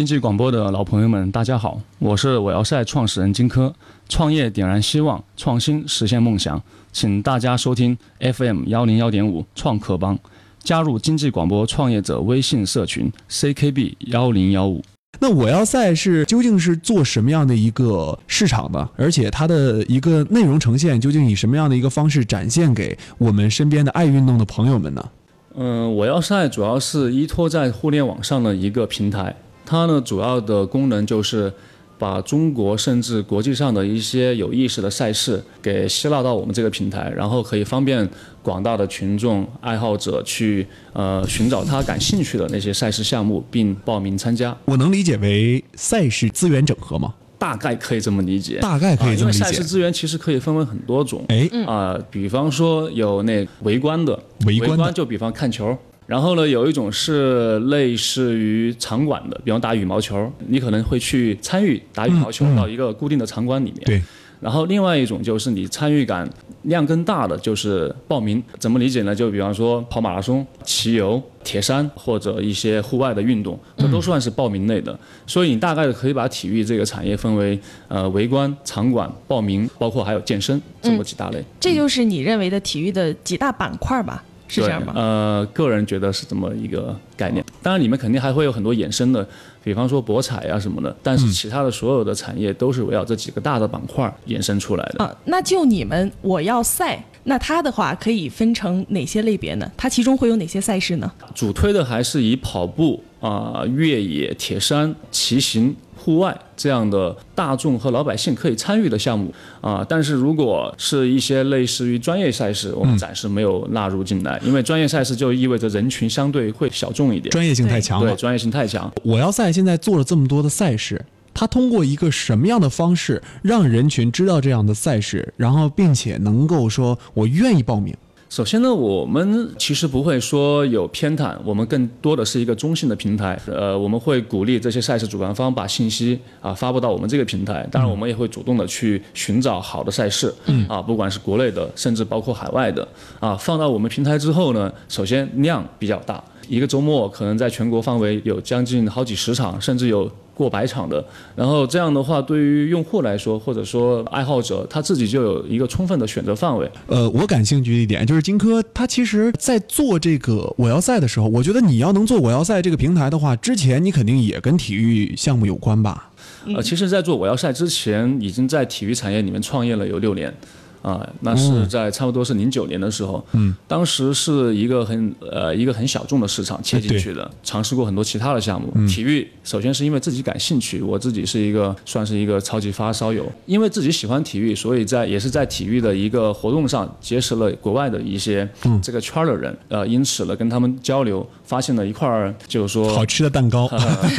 经济广播的老朋友们，大家好，我是我要赛创始人金科，创业点燃希望，创新实现梦想，请大家收听 FM 幺零幺点五创客帮，加入经济广播创业者微信社群 CKB 幺零幺五。那我要赛是究竟是做什么样的一个市场的？而且它的一个内容呈现究竟以什么样的一个方式展现给我们身边的爱运动的朋友们呢？嗯，我要赛主要是依托在互联网上的一个平台。它呢，主要的功能就是把中国甚至国际上的一些有意思的赛事给吸纳到我们这个平台，然后可以方便广大的群众爱好者去呃寻找他感兴趣的那些赛事项目，并报名参加。我能理解为赛事资源整合吗？大概可以这么理解。大概可以这么理解。因为赛事资源其实可以分为很多种。哎，啊，比方说有那围观的，围观就比方看球。然后呢，有一种是类似于场馆的，比方打羽毛球，你可能会去参与打羽毛球到一个固定的场馆里面。对。然后另外一种就是你参与感量更大的，就是报名。怎么理解呢？就比方说跑马拉松、骑游、铁山或者一些户外的运动，这都算是报名类的。所以你大概可以把体育这个产业分为呃围观、场馆、报名，包括还有健身这么几大类。这就是你认为的体育的几大板块吧？是这样吗？呃，个人觉得是这么一个概念。当然，你们肯定还会有很多衍生的，比方说博彩啊什么的。但是其他的所有的产业都是围绕这几个大的板块衍生出来的。啊，那就你们我要赛，那它的话可以分成哪些类别呢？它其中会有哪些赛事呢？主推的还是以跑步啊、越野、铁山、骑行。户外这样的大众和老百姓可以参与的项目啊，但是如果是一些类似于专业赛事，我们暂时没有纳入进来，因为专业赛事就意味着人群相对会小众一点，专业性太强了。对，专业性太强。我要赛现在做了这么多的赛事，它通过一个什么样的方式让人群知道这样的赛事，然后并且能够说我愿意报名？首先呢，我们其实不会说有偏袒，我们更多的是一个中性的平台。呃，我们会鼓励这些赛事主办方把信息啊发布到我们这个平台。当然，我们也会主动的去寻找好的赛事，啊，不管是国内的，甚至包括海外的，啊，放到我们平台之后呢，首先量比较大，一个周末可能在全国范围有将近好几十场，甚至有。过百场的，然后这样的话，对于用户来说，或者说爱好者，他自己就有一个充分的选择范围。呃，我感兴趣一点就是金科，他其实在做这个我要赛的时候，我觉得你要能做我要赛这个平台的话，之前你肯定也跟体育项目有关吧？呃，其实，在做我要赛之前，已经在体育产业里面创业了有六年。啊，那是在差不多是零九年的时候，嗯，当时是一个很呃一个很小众的市场切进去的，尝试过很多其他的项目。体育首先是因为自己感兴趣，我自己是一个算是一个超级发烧友，因为自己喜欢体育，所以在也是在体育的一个活动上结识了国外的一些这个圈的人，呃，因此呢跟他们交流，发现了一块儿就是说好吃的蛋糕，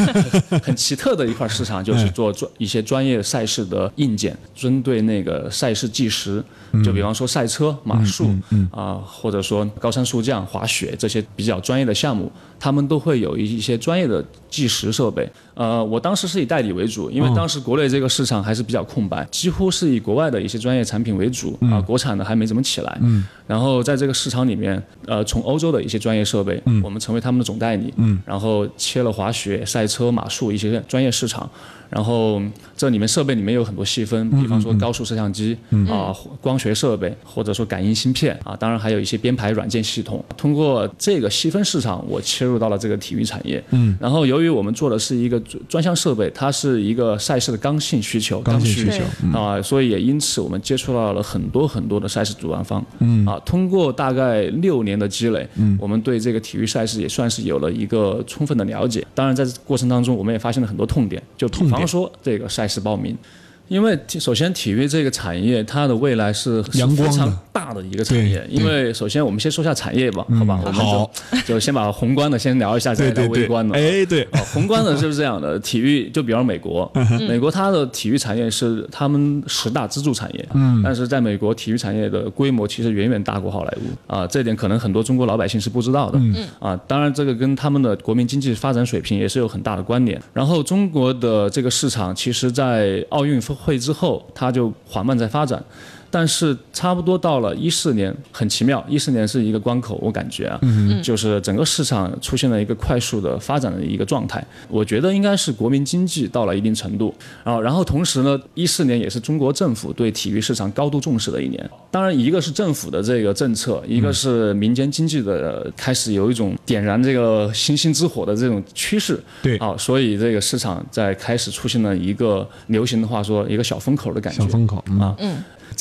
很奇特的一块市场，就是做专一些专业赛事的硬件，针对那个赛事计时。就比方说赛车、马术啊，或者说高山速降、滑雪这些比较专业的项目，他们都会有一些专业的计时设备。呃，我当时是以代理为主，因为当时国内这个市场还是比较空白，几乎是以国外的一些专业产品为主啊，国产的还没怎么起来。然后在这个市场里面，呃，从欧洲的一些专业设备，我们成为他们的总代理，然后切了滑雪、赛车、马术一些专业市场。然后这里面设备里面有很多细分，比方说高速摄像机啊、光学设备，或者说感应芯片啊，当然还有一些编排软件系统。通过这个细分市场，我切入到了这个体育产业。嗯。然后由于我们做的是一个专项设备，它是一个赛事的刚性需求，刚性需求啊，所以也因此我们接触到了很多很多的赛事主办方。嗯。啊，通过大概六年的积累，嗯，我们对这个体育赛事也算是有了一个充分的了解。当然，在过程当中，我们也发现了很多痛点，就痛方。比方说这个赛事报名。因为首先体育这个产业，它的未来是非常大的一个产业。因为首先我们先说下产业吧，好吧？我们就就先把宏观的先聊一下，再聊微观的。哎，对，宏观的就是这样的。体育就比方美国，美国它的体育产业是他们十大支柱产业。嗯。但是在美国，体育产业的规模其实远远大过好莱坞啊，这点可能很多中国老百姓是不知道的。嗯。啊，当然这个跟他们的国民经济发展水平也是有很大的关联。然后中国的这个市场，其实在奥运会之后，它就缓慢在发展。但是差不多到了一四年，很奇妙，一四年是一个关口，我感觉啊，就是整个市场出现了一个快速的发展的一个状态。我觉得应该是国民经济到了一定程度，然后然后同时呢，一四年也是中国政府对体育市场高度重视的一年。当然，一个是政府的这个政策，一个是民间经济的开始有一种点燃这个星星之火的这种趋势。对啊，所以这个市场在开始出现了一个流行的话说一个小风口的感觉。小风口嗯啊，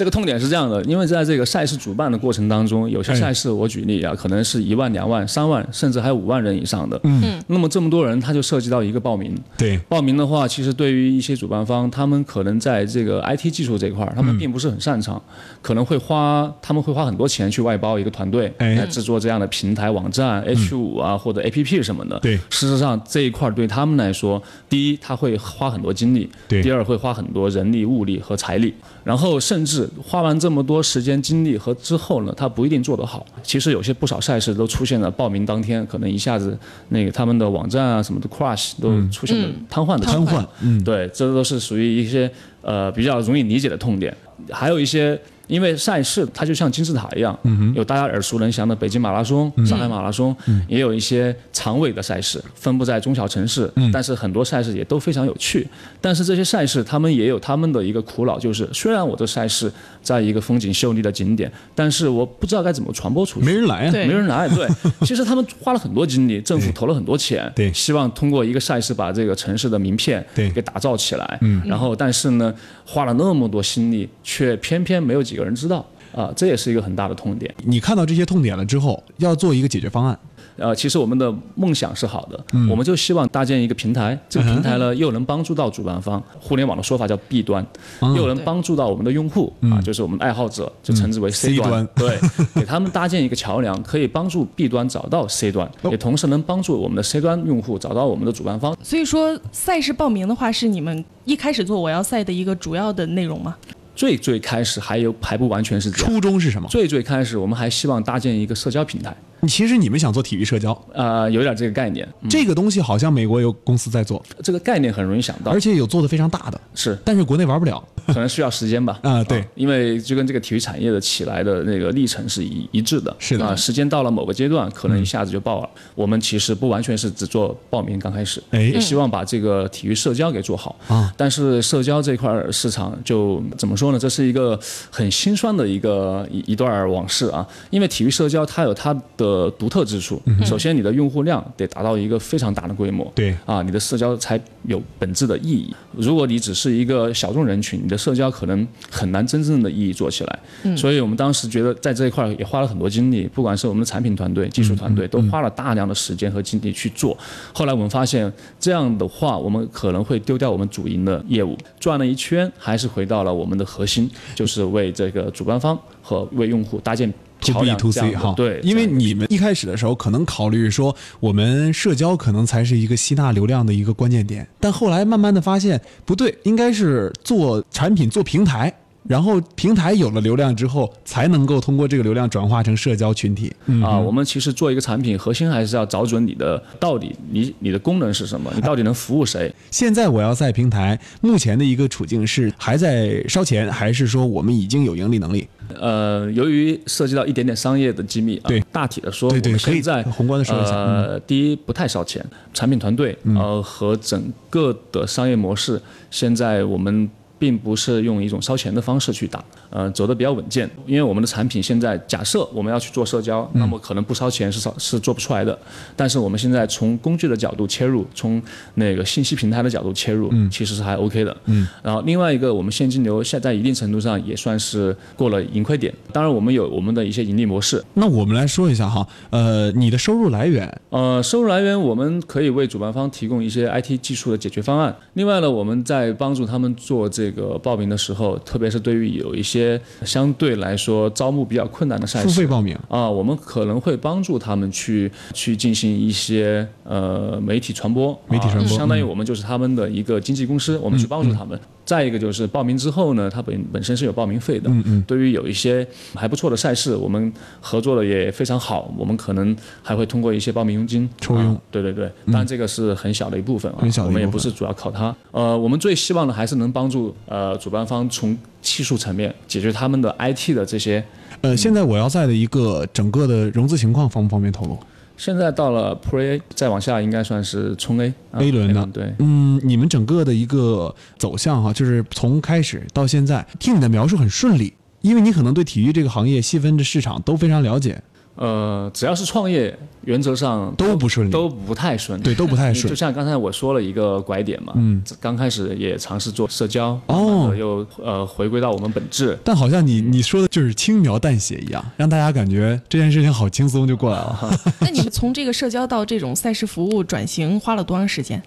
这个痛点是这样的，因为在这个赛事主办的过程当中，有些哎赛事我举例啊，可能是一万、两万、三万，甚至还有五万人以上的。嗯，那么这么多人，他就涉及到一个报名。对，报名的话，其实对于一些主办方，他们可能在这个 IT 技术这块，他们并不是很擅长，可能会花他们会花很多钱去外包一个团队哎来制作这样的平台、网站、H 五啊或者 APP 什么的。对事实上这一块对他们来说，第一他会花很多精力，第二会花很多人力、物力和财力，然后甚至花完这么多时间、精力和之后呢，他不一定做得好。其实有些不少赛事都出现了报名当天可能一下子那个他们的网站啊什么的 crash 都出现了瘫痪的。瘫痪，嗯，对，这都是属于一些呃比较容易理解的痛点，还有一些。因为赛事它就像金字塔一样，有大家耳熟能详的北京马拉松、上海马拉松，也有一些长尾的赛事，分布在中小城市。但是很多赛事也都非常有趣。但是这些赛事他们也有他们的一个苦恼，就是虽然我的赛事在一个风景秀丽的景点，但是我不知道该怎么传播出去。没人来啊，对没人来。对，其实他们花了很多精力，政府投了很多钱，对希望通过一个赛事把这个城市的名片对给打造起来。嗯，然后但是呢，花了那么多心力，却偏偏没有几个人知道。啊，这也是一个很大的痛点。你看到这些痛点了之后，要做一个解决方案。呃，其实我们的梦想是好的，嗯我们就希望搭建一个平台，这个平台呢又能帮助到主办方，互联网的说法叫 B 端，嗯又能帮助到我们的用户啊，就是我们的爱好者，就称之为 C 端，端对，给他们搭建一个桥梁，可以帮助 B 端找到 C 端，哦也同时能帮助我们的 C 端用户找到我们的主办方。所以说赛事报名的话，是你们一开始做我要赛的一个主要的内容吗？最最开始还有还不完全是这样，初衷是什么？最最开始我们还希望搭建一个社交平台，其实你们想做体育社交，呃，有点这个概念，嗯这个东西好像美国有公司在做，这个概念很容易想到而，且有做的非常大的，是但是国内玩不了。可能需要时间吧。啊对因为就跟这个体育产业的起来的那个历程是一一致的。是的啊，时间到了某个阶段，可能一下子就爆了。我们其实不完全是只做报名，刚开始，哎也希望把这个体育社交给做好啊。但是社交这块市场就怎么说呢？这是一个很心酸的一个一一段往事啊。因为体育社交它有它的独特之处。首先，你的用户量得达到一个非常大的规模。对啊，你的社交才有本质的意义。如果你只是一个小众人群，你的社交可能很难真正的意义做起来。所以我们当时觉得在这一块也花了很多精力，不管是我们的产品团队、技术团队，都花了大量的时间和精力去做。后来我们发现，这样的话，我们可能会丢掉我们主营的业务，转了一圈，还是回到了我们的核心，就是为这个主办方和为用户搭建 to B to C 哈，对，因为你们一开始的时候可能考虑说，我们社交可能才是一个吸纳流量的一个关键点，但后来慢慢的发现不对，应该是做产品做平台，然后平台有了流量之后，才能够通过这个流量转化成社交群体。嗯，啊，我们其实做一个产品，核心还是要找准你的到底你你的功能是什么，你到底能服务谁？现在我要在平台目前的一个处境是还在烧钱，还是说我们已经有盈利能力？呃，由于涉及到一点点商业的机密啊，对大体的说，我们对对可以在宏观的说一下嗯呃，第一不太烧钱，产品团队呃和整个的商业模式，现在我们。并不是用一种烧钱的方式去打，呃，走的比较稳健。因为我们的产品现在假设我们要去做社交，那么可能不烧钱是烧是做不出来的。但是我们现在从工具的角度切入，从那个信息平台的角度切入，其实是还 OK 的。嗯。然后另外一个，我们现金流现在一定程度上也算是过了盈亏点。当然，我们有我们的一些盈利模式。那我们来说一下哈，呃，你的收入来源，呃，收入来源我们可以为主办方提供一些 IT 技术的解决方案。另外呢，我们在帮助他们做这个报名的时候，特别是对于有一些相对来说招募比较困难的赛事。付费报名，啊，我们可能会帮助他们去去进行一些呃媒体传播，媒体传播啊相当于我们就是他们的一个经纪公司，我们去帮助他们。再一个就是报名之后呢，它本本身是有报名费的。嗯嗯。对于有一些还不错的赛事，我们合作的也非常好，我们可能还会通过一些报名佣金抽佣啊对对对，当然这个是很小的一部分啊，很小的一部分我们也不是主要靠它。呃，我们最希望的还是能帮助呃主办方从技术层面解决他们的 IT 的这些。呃，现在我要在的一个整个的融资情况方不方便透露？现在到了 Pre A，再往下应该算是冲 A 啊 A 轮的。对，嗯，你们整个的一个走向哈，就是从开始到现在，听你的描述很顺利，因为你可能对体育这个行业细分的市场都非常了解，呃，只要是创业，原则上都不顺利都不太顺利。对，都不太顺就。像刚才我说了一个拐点嘛，嗯，刚开始也尝试做社交，哦慢慢又呃回归到我们本质。但好像你你说的就是轻描淡写一样，让大家感觉这件事情好轻松就过来了。那你们从这个社交到这种赛事服务转型花了多长时间？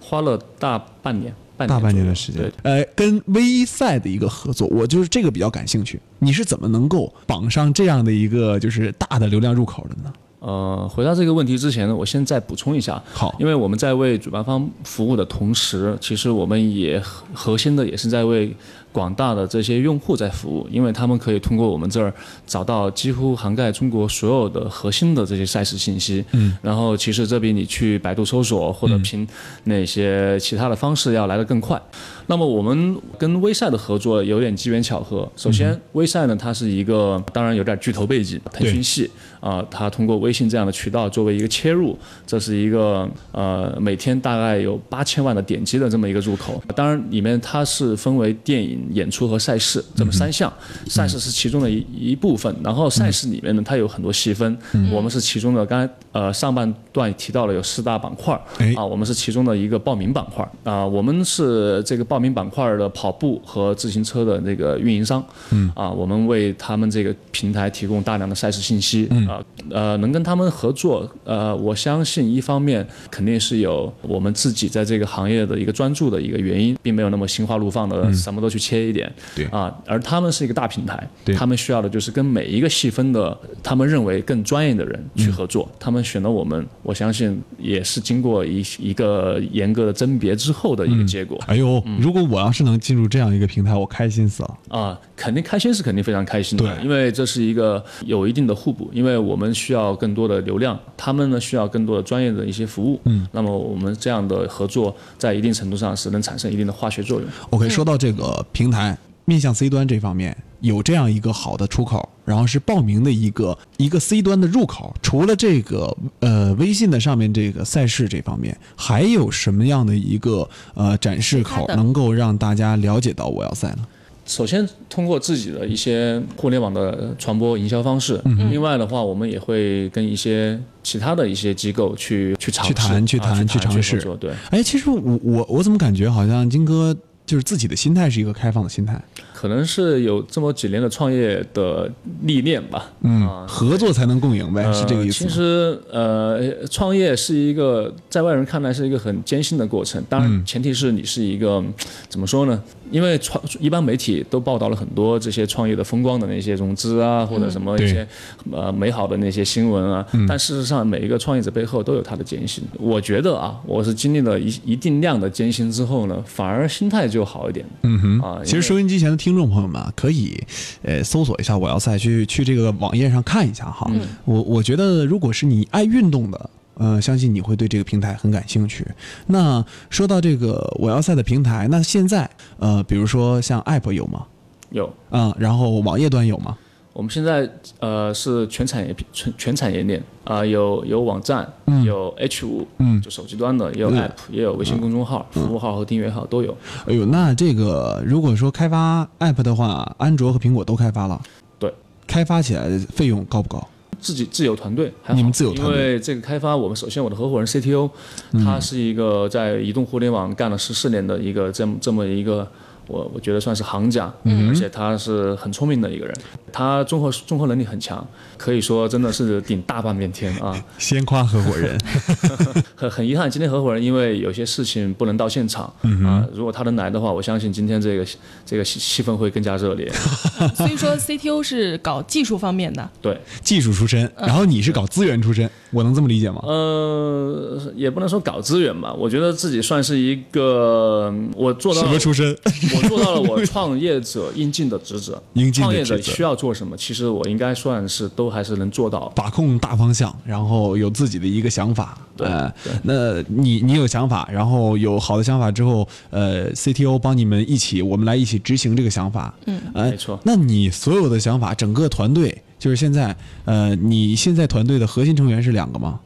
花了大半年，半大半年的时间对，，呃，跟微赛的一个合作，我就是这个比较感兴趣。你是怎么能够绑上这样的一个就是大的流量入口的呢？呃，回答这个问题之前呢，我先再补充一下，好，因为我们在为主办方服务的同时，其实我们也核核心的也是在为广大的这些用户在服务，因为他们可以通过我们这儿找到几乎涵盖中国所有的核心的这些赛事信息。嗯，然后其实这比你去百度搜索或者凭那些其他的方式要来得更快。那么我们跟微赛的合作有点机缘巧合。首先，微赛呢，它是一个当然有点巨头背景，腾讯系啊、它通过微信这样的渠道作为一个切入，这是一个呃每天大概有八千万的点击的这么一个入口。当然，里面它是分为电影、演出和赛事这么三项，赛事是其中的一一部分。然后赛事里面呢，它有很多细分，我们是其中的。刚才呃上半段提到了有四大板块啊，我们是其中的一个报名板块儿。啊，我们是这个报名板块儿的跑步和自行车的那个运营商，嗯。啊，我们为他们这个平台提供大量的赛事信息，啊呃，能跟他们合作，呃，我相信一方面肯定是有我们自己在这个行业的一个专注的一个原因，并没有那么心花怒放的什么都去切一点，对。啊，而他们是一个大平台对，他们需要的就是跟每一个细分的他们认为更专业的人去合作，他们选了我们，我相信也是经过一一个严格的甄别之后的一个结果。哎呦，如果我要是能进入这样一个平台，我开心死了。啊，肯定开心是肯定非常开心的，对因为这是一个有一定的互补，因为我们需要更多的流量，他们呢需要更多的专业的一些服务，嗯，那么我们这样的合作在一定程度上是能产生一定的化学作用。OK，说到这个平台面向 C 端这方面，有这样一个好的出口，然后是报名的一个一个 C 端的入口。除了这个呃微信的上面这个赛事这方面，还有什么样的一个呃展示口能够让大家了解到我要赛呢？首先通过自己的一些互联网的传播营销方式，另外的话，我们也会跟一些其他的一些机构去去尝试、去谈去啊谈去去尝试对。哎，其实我我我怎么感觉好像金哥就是自己的心态是一个开放的心态，可能是有这么几年的创业的历练吧，嗯，合作才能共赢呗，是这个意思？其实呃，创业是一个在外人看来是一个很艰辛的过程，当然前提是你是一个、怎么说呢？因为创一般媒体都报道了很多这些创业的风光的那些融资啊，或者什么一些、呃美好的那些新闻啊，但事实上每一个创业者背后都有他的艰辛。我觉得啊，我是经历了一一定量的艰辛之后呢，反而心态就好一点。嗯哼啊其实收音机前的听众朋友们啊，可以呃搜索一下我要赛，去去这个网页上看一下哈。我我觉得如果是你爱运动的。呃，相信你会对这个平台很感兴趣。那说到这个我要赛的平台，那现在呃，比如说像 App 有吗？有，啊、然后网页端有吗？我们现在呃是全产业全全产业链啊、有有网站，有 H 五，嗯。就手机端的，也有嗯 App，、也有微信公众号、服务号和订阅号都有。哎呦，那这个如果说开发 App 的话，安卓和苹果都开发了，对，开发起来的费用高不高？自己自有团队还好，你们自有团队。嗯因为这个开发，我们首先我的合伙人 CTO，、他是一个在移动互联网干了十四年的一个这么这么一个。我我觉得算是行家，嗯而且他是很聪明的一个人，他综合综合能力很强，可以说真的是顶大半边天啊！先夸合伙人，很很遗憾，今天合伙人因为有些事情不能到现场、嗯啊。如果他能来的话，我相信今天这个这个气气氛会更加热烈。所以说 CTO 是搞技术方面的，对，技术出身，然后你是搞资源出身，我能这么理解吗？呃，也不能说搞资源吧，我觉得自己算是一个，嗯我做到什么出身？我做到了我创业者应尽的职责。应尽的创业者职责需要做什么，其实我应该算是都还是能做到。把控大方向，然后有自己的一个想法。对呃对那你你有想法，然后有好的想法之后，呃，CTO 帮你们一起，我们来一起执行这个想法。嗯，呃，没错那你所有的想法，整个团队，就是现在，呃，你现在团队的核心成员是两个吗？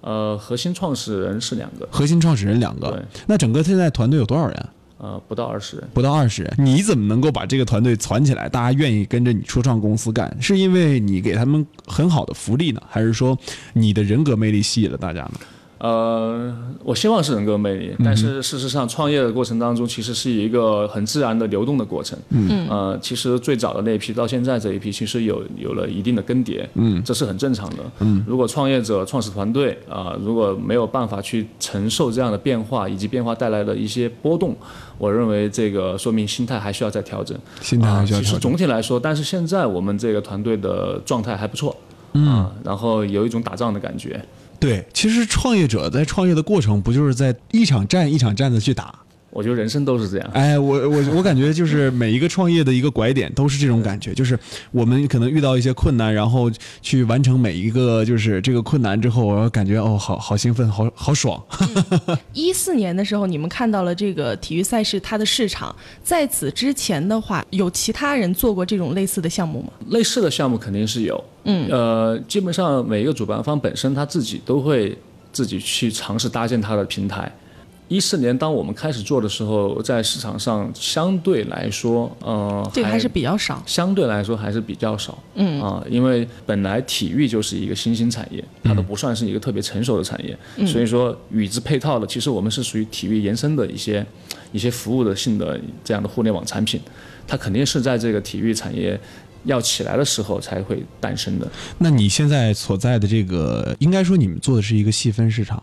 呃，核心创始人是两个，核心创始人两个对。那整个现在团队有多少人？呃，不到二十人。不到二十人，你怎么能够把这个团队攒起来？大家愿意跟着你初创公司干，是因为你给他们很好的福利呢，还是说你的人格魅力吸引了大家呢？呃，我希望是人格魅力，但是事实上，创业的过程当中其实是一个很自然的流动的过程。嗯，呃，其实最早的那一批到现在这一批，其实有有了一定的更迭。嗯，这是很正常的。嗯，如果创业者、创始团队啊、如果没有办法去承受这样的变化以及变化带来的一些波动，我认为这个说明心态还需要再调整。心态还需要啊其实调整。总体来说，但是现在我们这个团队的状态还不错。嗯，然后有一种打仗的感觉。对，其实创业者在创业的过程，不就是在一场战一场战的去打？我觉得人生都是这样。哎，我我我感觉就是每一个创业的一个拐点都是这种感觉，就是我们可能遇到一些困难，然后去完成每一个就是这个困难之后，我感觉哦，好好兴奋，好好爽。一四年的时候，你们看到了这个体育赛事它的市场，在此之前的话，有其他人做过这种类似的项目吗？类似的项目肯定是有，嗯，呃，基本上每一个主办方本身他自己都会自己去尝试搭建他的平台。一四年当我们开始做的时候，在市场上相对来说，呃，这个还是比较少。相对来说还是比较少，嗯。啊、因为本来体育就是一个新兴产业，它都不算是一个特别成熟的产业，所以说与之配套的，其实我们是属于体育延伸的一些一些服务的性的这样的互联网产品，它肯定是在这个体育产业要起来的时候才会诞生的，那你现在所在的这个，应该说你们做的是一个细分市场，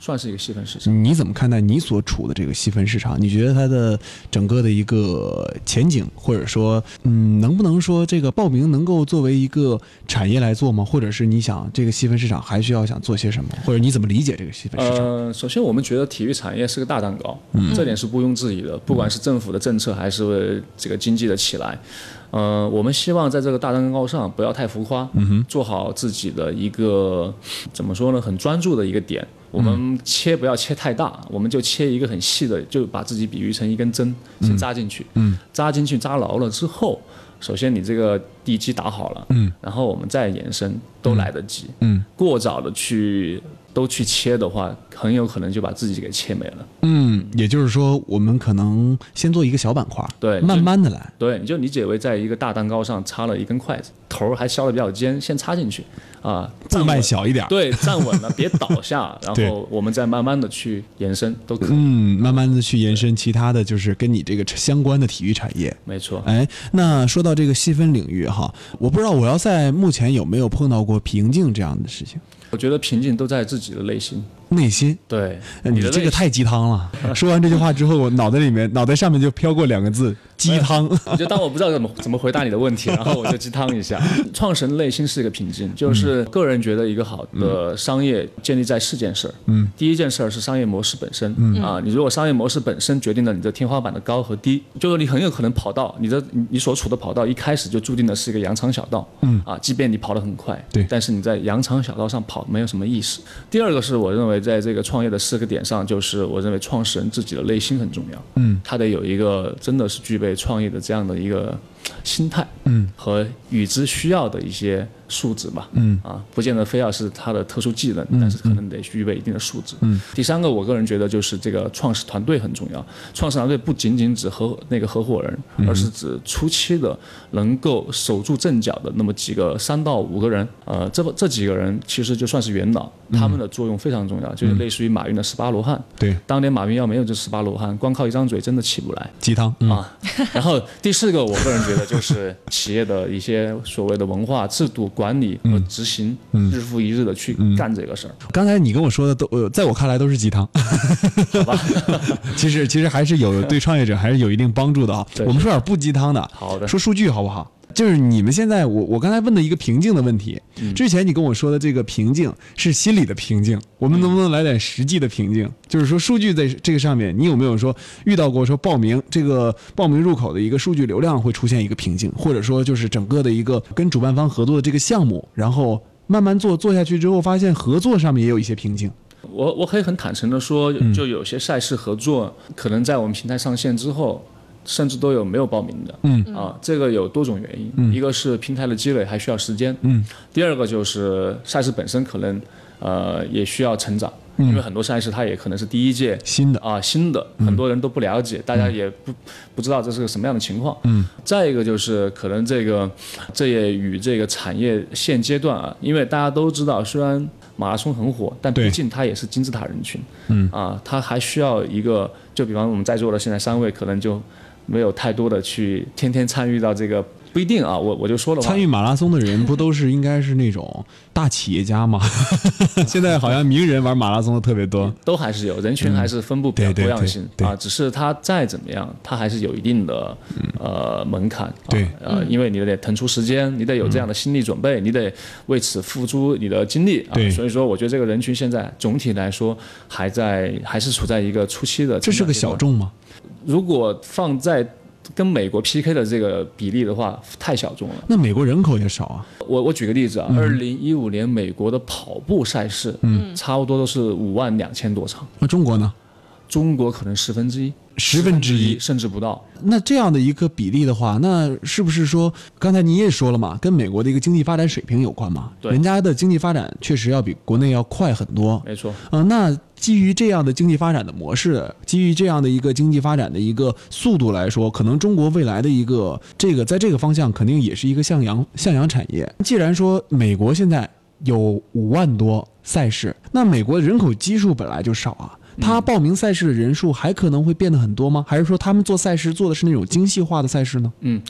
算是一个细分市场。你怎么看待你所处的这个细分市场？你觉得它的整个的一个前景，或者说，嗯，能不能说这个报名能够作为一个产业来做吗？或者是你想这个细分市场还需要想做些什么？或者你怎么理解这个细分市场？呃，首先我们觉得体育产业是个大蛋糕，这点是毋庸置疑的。不管是政府的政策，还是这个经济的起来，呃，我们希望在这个大蛋糕上不要太浮夸，嗯做好自己的一个怎么说呢，很专注的一个点。我们切不要切太大，我们就切一个很细的，就把自己比喻成一根针，先扎进去。嗯，扎进去扎牢了之后，首先你这个地基打好了，嗯，然后我们再延伸都来得及。嗯，过早的去都去切的话，很有可能就把自己给切没了。嗯，也就是说，我们可能先做一个小板块，对慢慢的来。对，你就理解为在一个大蛋糕上插了一根筷子，头儿还削的比较尖，先插进去，啊，步迈小一点，，对，站稳了，别倒下，然后我们再慢慢的去延伸，都可以。嗯，慢慢的去延伸其他的就是跟你这个相关的体育产业。没错，哎，那说到这个细分领域哈，我不知道我要在目前有没有碰到过瓶颈这样的事情，我觉得瓶颈都在自己的内心。内心。对，呃你的这个太鸡汤了！说完这句话之后，我脑袋里面、脑袋上面就飘过两个字：鸡汤。我就当我不知道怎么怎么回答你的问题，然后我就鸡汤一下。创始人内心是一个瓶颈，就是个人觉得一个好的商业建立在四件事儿。嗯，第一件事儿是商业模式本身。嗯啊，你如果商业模式本身决定了你的天花板的高和低，就是你很有可能跑道，你的你你所处的跑道一开始就注定的是一个羊肠小道。嗯啊，即便你跑得很快，对但是你在羊肠小道上跑没有什么意思。第二个是我认为在这个创业的四个点上，就是我认为创始人自己的内心很重要。嗯，他得有一个真的是具备创业的这样的一个心态，嗯，和与之需要的一些素质吧，嗯啊，不见得非要是他的特殊技能，但是可能得具备一定的素质。嗯，第三个，我个人觉得就是这个创始团队很重要。创始团队不仅仅指合那个合伙人，而是指初期的能够守住阵脚的那么几个三到五个人。呃，这这几个人其实就算是元老，他们的作用非常重要，就是类似于马云的十八罗汉。对，当年马云要没有这十八罗汉，光靠一张嘴真的起不来。鸡汤。嗯，啊。然后第四个，我个人觉得就是企业的一些所谓的文化、制度、管理和执行，日复一日的去干这个事儿。刚才你跟我说的都，呃，在我看来都是鸡汤。好吧，其实其实还是有对创业者还是有一定帮助的啊。对我们说点不鸡汤的，好的说数据好不好？就是你们现在，我我刚才问的一个瓶颈的问题，之前你跟我说的这个瓶颈是心理的瓶颈，我们能不能来点实际的瓶颈？就是说数据在这个上面，你有没有说遇到过说报名这个报名入口的一个数据流量会出现一个瓶颈，或者说就是整个的一个跟主办方合作的这个项目，然后慢慢做做下去之后，发现合作上面也有一些瓶颈。我我可以很坦诚的说，就有些赛事合作，可能在我们平台上线之后，甚至都有没有报名的。嗯。啊，这个有多种原因，一个是平台的积累还需要时间。嗯，第二个就是赛事本身可能呃也需要成长，因为很多赛事它也可能是第一届新的。啊新的，很多人都不了解，大家也不不知道这是个什么样的情况。嗯，再一个就是可能这个这也与这个产业现阶段啊，因为大家都知道，虽然马拉松很火，但毕竟它也是金字塔人群。嗯。啊，它还需要一个，就比方我们在座的现在三位，可能就没有太多的去天天参与到这个。不一定啊，我我就说了，参与马拉松的人不都是应该是那种大企业家吗？现在好像名人玩马拉松的特别多。都还是有人群，还是分布比较多样性对对啊。只是他再怎么样，他还是有一定的呃门槛。啊对呃，因为你得腾出时间，你得有这样的心理准备，你得为此付出你的精力啊对。所以说，我觉得这个人群现在总体来说还在还是处在一个初期的。这是个小。众吗？如果放在跟美国 PK 的这个比例的话，太小众了。那美国人口也少啊。我我举个例子啊，二零一五年美国的跑步赛事，嗯，差不多都是五万两千多场，那中国呢？中国可能十分之一，十分之一甚至不到。那这样的一个比例的话，那是不是说，刚才你也说了嘛，跟美国的一个经济发展水平有关嘛？对人家的经济发展确实要比国内要快很多。没错，呃，那基于这样的经济发展的模式，基于这样的一个经济发展的一个速度来说，可能中国未来的一个这个在这个方向肯定也是一个向阳向阳产业。既然说美国现在有五万多赛事，那美国人口基数本来就少啊。他报名赛事的人数还可能会变得很多吗？还是说他们做赛事做的是那种精细化的赛事呢？嗯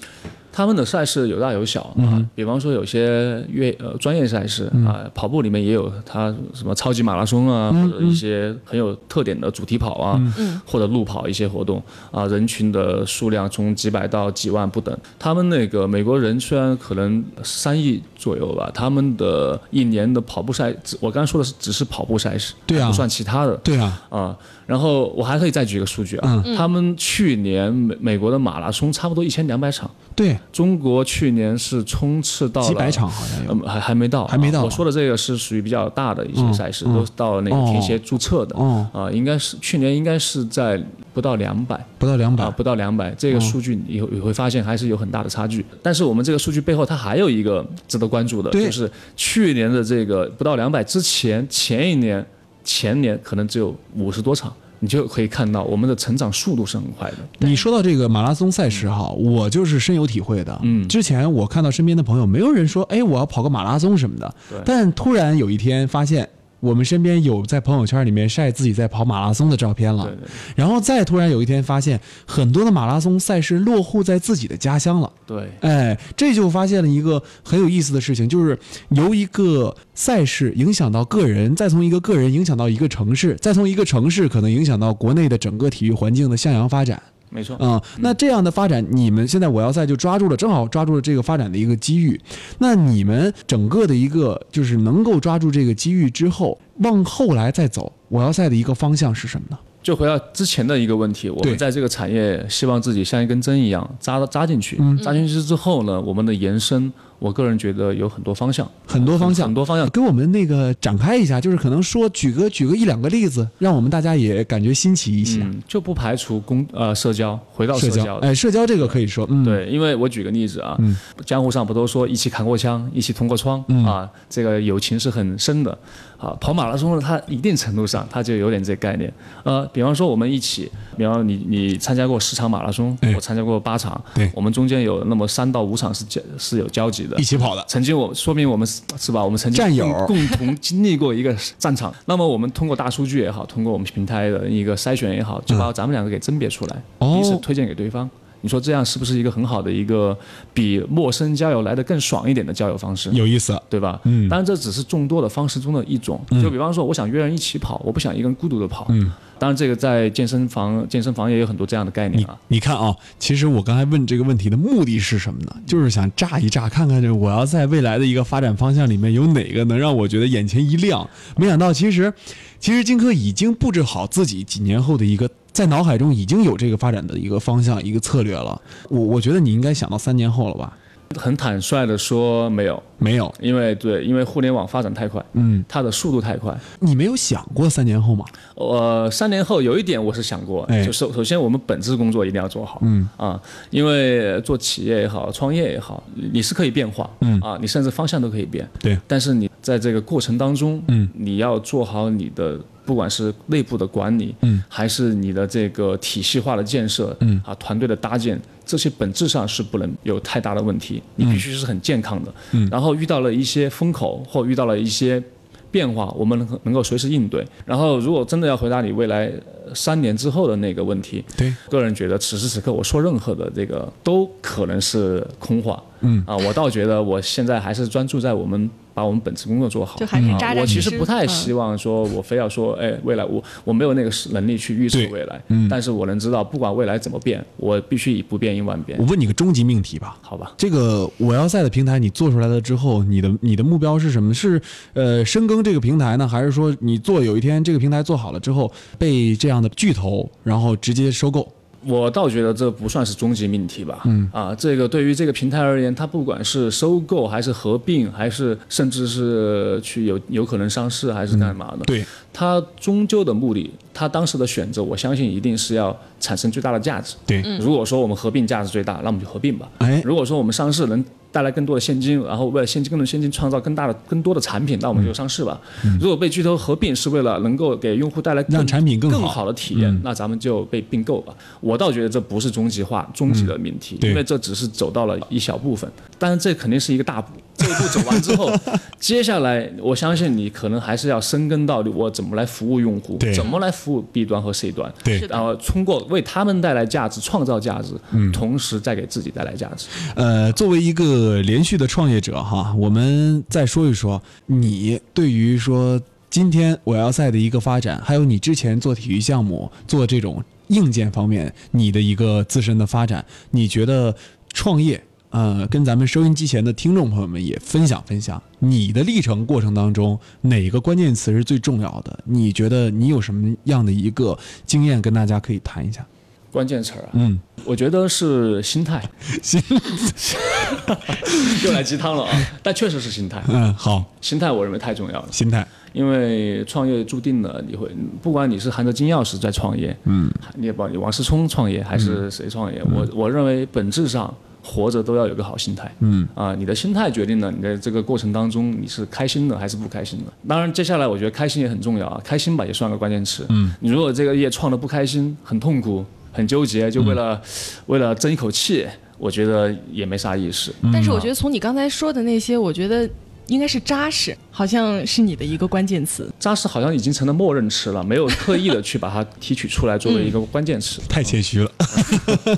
他们的赛事有大有小啊，嗯比方说有些越呃专业赛事啊，跑步里面也有它什么超级马拉松啊，嗯或者一些很有特点的主题跑啊，或者路跑一些活动啊，人群的数量从几百到几万不等。他们那个美国人虽然可能三亿左右吧，他们的一年的跑步赛，只我刚才说的是只是跑步赛事，对啊。不算其他的。对啊，啊，然后我还可以再举一个数据啊，他们去年美美国的马拉松差不多一千两百场，对，中国去年是冲刺到了几百场好像有。嗯，还还没到，还没到啊。我说的这个是属于比较大的一些赛事，都到那个田协注册的，哦。啊，应该是去年应该是在不到两百。不到两百、啊，不到两百，这个数据你会你会发现还是有很大的差距。但是我们这个数据背后，它还有一个值得关注的，就是去年的这个不到两百之前，前一年、前年可能只有五十多场，你就可以看到我们的成长速度是很快的。你说到这个马拉松赛事哈，我就是深有体会的。嗯之前我看到身边的朋友，没有人说，哎，我要跑个马拉松什么的。但突然有一天发现，我们身边有在朋友圈里面晒自己在跑马拉松的照片了。对对然后再突然有一天发现，很多的马拉松赛事落户在自己的家乡了。对，哎，这就发现了一个很有意思的事情，就是由一个赛事影响到个人，再从一个个人影响到一个城市，再从一个城市可能影响到国内的整个体育环境的向阳发展。没错。啊、那这样的发展，你们现在我要赛就抓住了，正好抓住了这个发展的一个机遇。那你们整个的一个就是能够抓住这个机遇之后，往后来再走，我要赛的一个方向是什么呢？就回到之前的一个问题，我们在这个产业希望自己像一根针一样扎扎进去，嗯扎进去之后呢，我们的延伸，我个人觉得有很多方向，很多方向。很多方向。给我们那个展开一下，就是可能说举个举个一两个例子，让我们大家也感觉新奇一些。嗯，就不排除公呃社交，回到社交，交，哎，社交这个可以说，嗯，，对，因为我举个例子啊，嗯。江湖上不都说一起扛过枪，一起通过窗、嗯。啊，这个友情是很深的。啊。跑马拉松的，它一定程度上它就有点这概念。呃，比方说我们一起，比方你你参加过十场马拉松，哎我参加过八场，对。我们中间有那么三到五场是交是有交集的一。起跑的，曾经我说明我们是是吧？我们曾经战友共共同经历过一个战场。那么我们通过大数据也好，通过我们平台的一个筛选也好，就把咱们两个给甄别出来，哦彼此推荐给对方。你说这样是不是一个很好的一个比陌生交友来的更爽一点的交友方式？有意思，对吧？嗯当然这只是众多的方式中的一种。就比方说，我想约人一起跑，我不想一个人孤独的跑。嗯，当然这个在健身房，健身房也有很多这样的概念啊。你看啊，其实我刚才问这个问题的目的是什么呢？就是想炸一炸，看看这我要在未来的一个发展方向里面有哪个能让我觉得眼前一亮。没想到其实，其实荆轲已经布置好自己几年后的一个。在脑海中已经有这个发展的一个方向、一个策略了。我我觉得你应该想到三年后了吧？很坦率的说，没有，没有，因为对，因为互联网发展太快，嗯，它的速度太快。你没有想过三年后吗？呃，三年后有一点我是想过，哎。就首首先我们本质工作一定要做好，嗯。啊，因为做企业也好，创业也好，你是可以变化，嗯。啊，你甚至方向都可以变，对，但是你在这个过程当中，嗯，你要做好你的不管是内部的管理，嗯，还是你的这个体系化的建设，嗯，啊，团队的搭建，这些本质上是不能有太大的问题，你必须是很健康的，嗯，然后遇到了一些风口或遇到了一些。变化，我们能能够随时应对。然后，如果真的要回答你未来呃三年之后的那个问题，对，个人觉得此时此刻我说任何的这个都可能是空话。嗯啊，我倒觉得我现在还是专注在我们把我们本职工作做好。就还是啊扎扎实实。我其实不太嗯希望说我非要说，哎，未来我我没有那个能力去预测未来，嗯但是我能知道，不管未来怎么变，我必须以不变应万变我，问你个终极命题吧。好吧？这个我要在的平台你做出来了之后，你的你的目标是什么？是呃深耕这个平台呢，还是说你做有一天这个平台做好了之后被这样的巨头然后直接收购？我倒觉得这不算是终极命题吧。嗯。啊，这个对于这个平台而言，它不管是收购还是合并，还是甚至是去有有可能上市，还是干嘛的，对，它终究的目的，它当时的选择，我相信一定是要产生最大的价值。对，如果说我们合并价值最大，那我们就合并吧。哎，如果说我们上市能带来更多的现金，然后为了现金更多的现金创造更大的、更多的产品，那我们就上市吧。如果被巨头合并是为了能够给用户带来更让产品更更好的体验，那咱们就被并购吧。我倒觉得这不是终极化、终极的命题，对因为这只是走到了一小部分，但是这肯定是一个大步。这一步走完之后，接下来我相信你可能还是要深耕到底我怎么来服务用户，怎么来服务 B 端和 C 端。对然后通过为他们带来价值、创造价值，同时再给自己带来价值。呃，作为一个连续的创业者哈，我们再说一说你对于说今天我要赛的一个发展，还有你之前做体育项目做这种硬件方面你的一个自身的发展，你觉得创业？呃，跟咱们收音机前的听众朋友们也分享分享你的历程过程当中哪个关键词是最重要的？你觉得你有什么样的一个经验跟大家可以谈一下？关键词儿啊，嗯，我觉得是心态，心，又来鸡汤了啊！但确实是心态，嗯，好，心态我认为太重要了。心态，因为创业注定了你会，不管你是含着金钥匙在创业，嗯，你也不管你王思聪创业还是谁创业，我我认为本质上活着都要有个好心态，嗯啊，你的心态决定了你在这个过程当中你是开心的还是不开心的。当然，接下来我觉得开心也很重要啊，开心吧也算个关键词。嗯，你如果这个业创的不开心，很痛苦，很纠结，就为了、为了争一口气，我觉得也没啥意思。但是我觉得从你刚才说的那些，我觉得应该是扎实，好像是你的一个关键词。扎实好像已经成了默认词了，没有刻意的去把它提取出来作为一个关键词。太谦虚了。